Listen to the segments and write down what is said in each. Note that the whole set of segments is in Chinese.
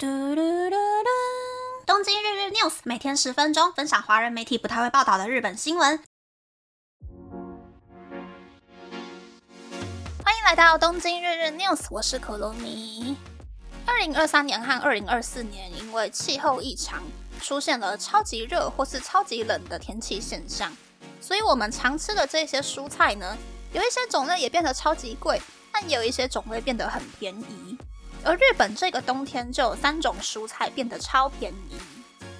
嘟嘟嘟嘟！东京日日 news 每天十分钟，分享华人媒体不太会报道的日本新闻。欢迎来到东京日日 news，我是可罗尼。二零二三年和二零二四年，因为气候异常，出现了超级热或是超级冷的天气现象，所以我们常吃的这些蔬菜呢，有一些种类也变得超级贵，但也有一些种类变得很便宜。而日本这个冬天就有三种蔬菜变得超便宜。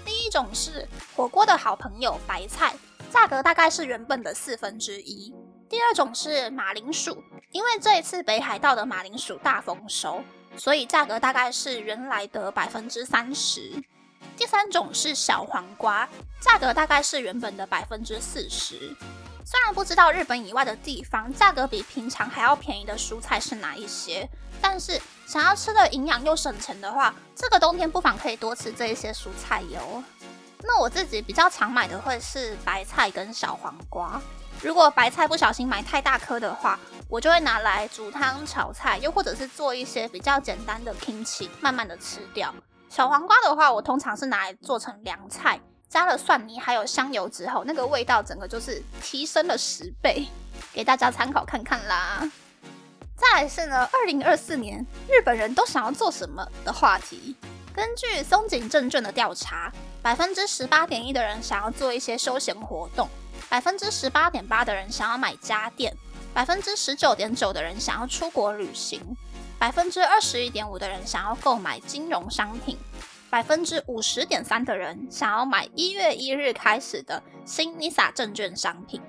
第一种是火锅的好朋友白菜，价格大概是原本的四分之一。第二种是马铃薯，因为这一次北海道的马铃薯大丰收，所以价格大概是原来的百分之三十。第三种是小黄瓜，价格大概是原本的百分之四十。虽然不知道日本以外的地方价格比平常还要便宜的蔬菜是哪一些，但是想要吃的营养又省钱的话，这个冬天不妨可以多吃这一些蔬菜哟。那我自己比较常买的会是白菜跟小黄瓜。如果白菜不小心买太大颗的话，我就会拿来煮汤炒菜，又或者是做一些比较简单的 kimchi，慢慢的吃掉。小黄瓜的话，我通常是拿来做成凉菜。加了蒜泥还有香油之后，那个味道整个就是提升了十倍，给大家参考看看啦。再来是呢，二零二四年日本人都想要做什么的话题。根据松井证券的调查，百分之十八点一的人想要做一些休闲活动，百分之十八点八的人想要买家电，百分之十九点九的人想要出国旅行，百分之二十一点五的人想要购买金融商品。百分之五十点三的人想要买一月一日开始的新 NISA 证券商品。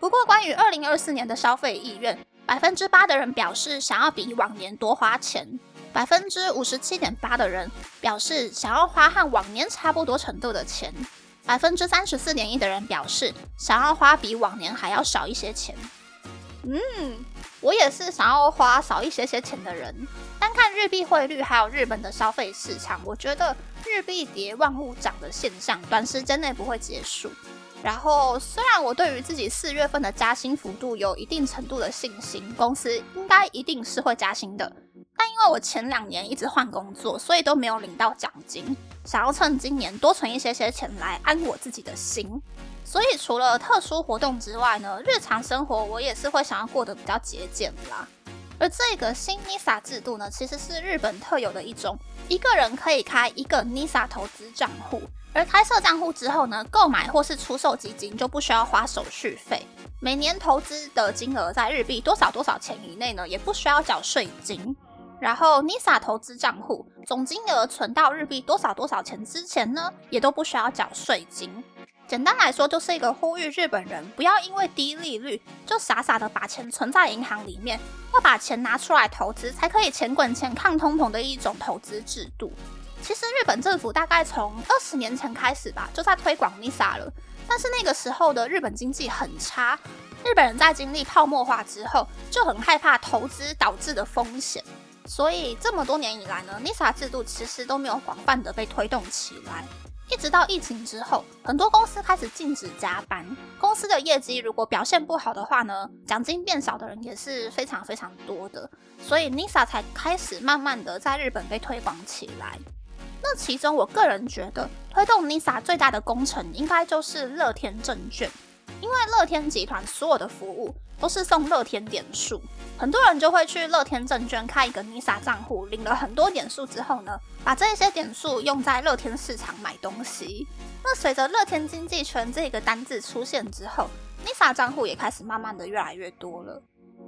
不过，关于二零二四年的消费意愿，百分之八的人表示想要比往年多花钱，百分之五十七点八的人表示想要花和往年差不多程度的钱，百分之三十四点一的人表示想要花比往年还要少一些钱。嗯。我也是想要花少一些些钱的人。单看日币汇率，还有日本的消费市场，我觉得日币跌万物涨的现象，短时间内不会结束。然后，虽然我对于自己四月份的加薪幅度有一定程度的信心，公司应该一定是会加薪的，但因为我前两年一直换工作，所以都没有领到奖金，想要趁今年多存一些些钱来安我自己的心。所以除了特殊活动之外呢，日常生活我也是会想要过得比较节俭啦。而这个新 NISA 制度呢，其实是日本特有的一种，一个人可以开一个 NISA 投资账户，而开设账户之后呢，购买或是出售基金就不需要花手续费，每年投资的金额在日币多少多少钱以内呢，也不需要缴税金。然后 NISA 投资账户总金额存到日币多少多少钱之前呢，也都不需要缴税金。简单来说，就是一个呼吁日本人不要因为低利率就傻傻的把钱存在银行里面，要把钱拿出来投资，才可以钱滚钱抗通膨的一种投资制度。其实日本政府大概从二十年前开始吧，就在推广 NISA 了，但是那个时候的日本经济很差，日本人在经历泡沫化之后，就很害怕投资导致的风险，所以这么多年以来呢，NISA 制度其实都没有广泛的被推动起来。一直到疫情之后，很多公司开始禁止加班。公司的业绩如果表现不好的话呢，奖金变少的人也是非常非常多的。所以 NISA 才开始慢慢的在日本被推广起来。那其中，我个人觉得推动 NISA 最大的工程，应该就是乐天证券。因为乐天集团所有的服务都是送乐天点数，很多人就会去乐天证券开一个 NISA 账户，领了很多点数之后呢，把这些点数用在乐天市场买东西。那随着乐天经济圈这个单字出现之后，NISA 账户也开始慢慢的越来越多了。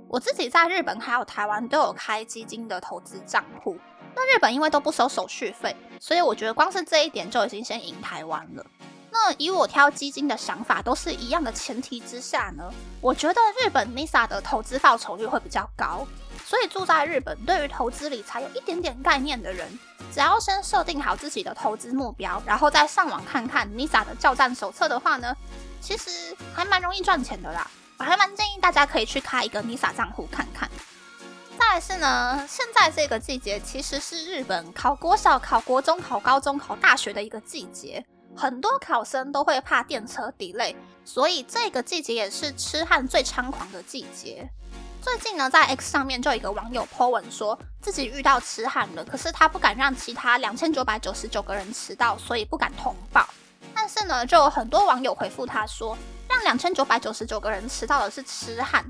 我自己在日本还有台湾都有开基金的投资账户，那日本因为都不收手续费，所以我觉得光是这一点就已经先赢台湾了。那以我挑基金的想法都是一样的前提之下呢，我觉得日本 NISA 的投资报酬率会比较高。所以住在日本，对于投资理财有一点点概念的人，只要先设定好自己的投资目标，然后再上网看看 NISA 的教战手册的话呢，其实还蛮容易赚钱的啦。我还蛮建议大家可以去开一个 NISA 账户看看。再来是呢，现在这个季节其实是日本考国小、考国中、考高中、考大学的一个季节。很多考生都会怕电车 delay，所以这个季节也是痴汉最猖狂的季节。最近呢，在 X 上面就有一个网友 po 文说自己遇到痴汉了，可是他不敢让其他两千九百九十九个人迟到，所以不敢通报。但是呢，就有很多网友回复他说，让两千九百九十九个人迟到的是痴汉，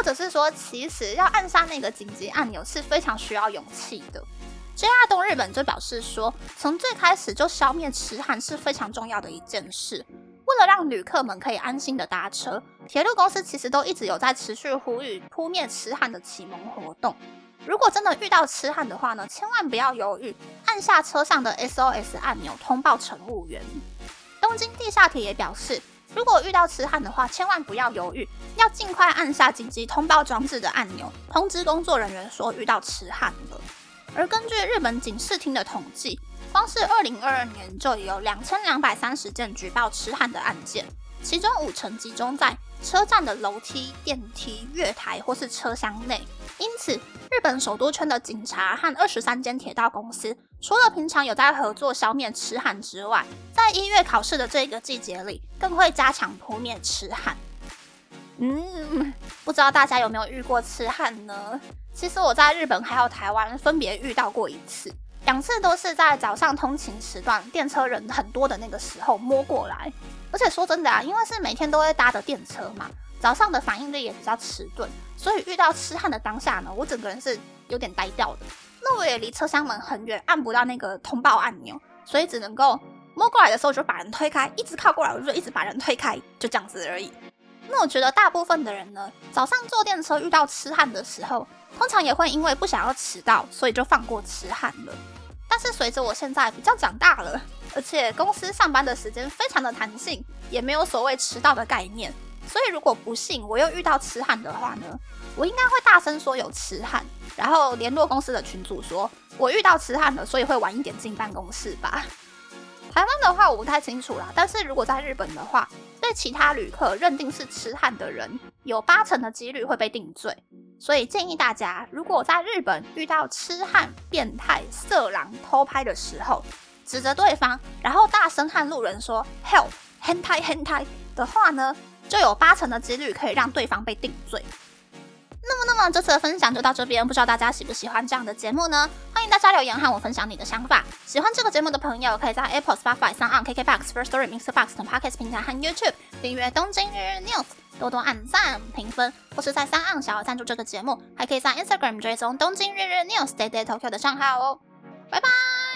或者是说，其实要按下那个紧急按钮是非常需要勇气的。JR 东日本就表示说，从最开始就消灭痴汉是非常重要的一件事。为了让旅客们可以安心的搭车，铁路公司其实都一直有在持续呼吁扑灭痴汉的启蒙活动。如果真的遇到痴汉的话呢，千万不要犹豫，按下车上的 SOS 按钮通报乘务员。东京地下铁也表示，如果遇到痴汉的话，千万不要犹豫，要尽快按下紧急通报装置的按钮，通知工作人员说遇到痴汉了。而根据日本警视厅的统计，光是二零二二年就有两千两百三十件举报痴汉的案件，其中五成集中在车站的楼梯、电梯、月台或是车厢内。因此，日本首都圈的警察和二十三间铁道公司，除了平常有在合作消灭痴汉之外，在一月考试的这个季节里，更会加强扑灭痴汉。嗯，不知道大家有没有遇过痴汉呢？其实我在日本还有台湾分别遇到过一次，两次都是在早上通勤时段，电车人很多的那个时候摸过来。而且说真的啊，因为是每天都会搭的电车嘛，早上的反应力也比较迟钝，所以遇到痴汉的当下呢，我整个人是有点呆掉的。那我也离车厢门很远，按不到那个通报按钮，所以只能够摸过来的时候就把人推开，一直靠过来我就一直把人推开，就这样子而已。那我觉得大部分的人呢，早上坐电车遇到痴汉的时候，通常也会因为不想要迟到，所以就放过痴汉了。但是随着我现在比较长大了，而且公司上班的时间非常的弹性，也没有所谓迟到的概念，所以如果不幸我又遇到痴汉的话呢，我应该会大声说有痴汉，然后联络公司的群主说我遇到痴汉了，所以会晚一点进办公室吧。台湾的话我不太清楚啦，但是如果在日本的话，被其他旅客认定是痴汉的人，有八成的几率会被定罪。所以建议大家，如果在日本遇到痴汉、变态、色狼偷拍的时候，指着对方，然后大声和路人说 “help”、“hentai hentai” 的话呢，就有八成的几率可以让对方被定罪。那么，那么这次的分享就到这边，不知道大家喜不喜欢这样的节目呢？欢迎大家留言和我分享你的想法。喜欢这个节目的朋友，可以在 Apple、Spotify、s o n KKBox、First Story、Mr. Box 等 Podcast 平台和 YouTube 订阅《东京日日 News》，多多按赞、评分，或是在三岸小额赞助这个节目，还可以在 Instagram 追踪《东京日日 News》Day Day Tokyo 的账号哦。拜拜。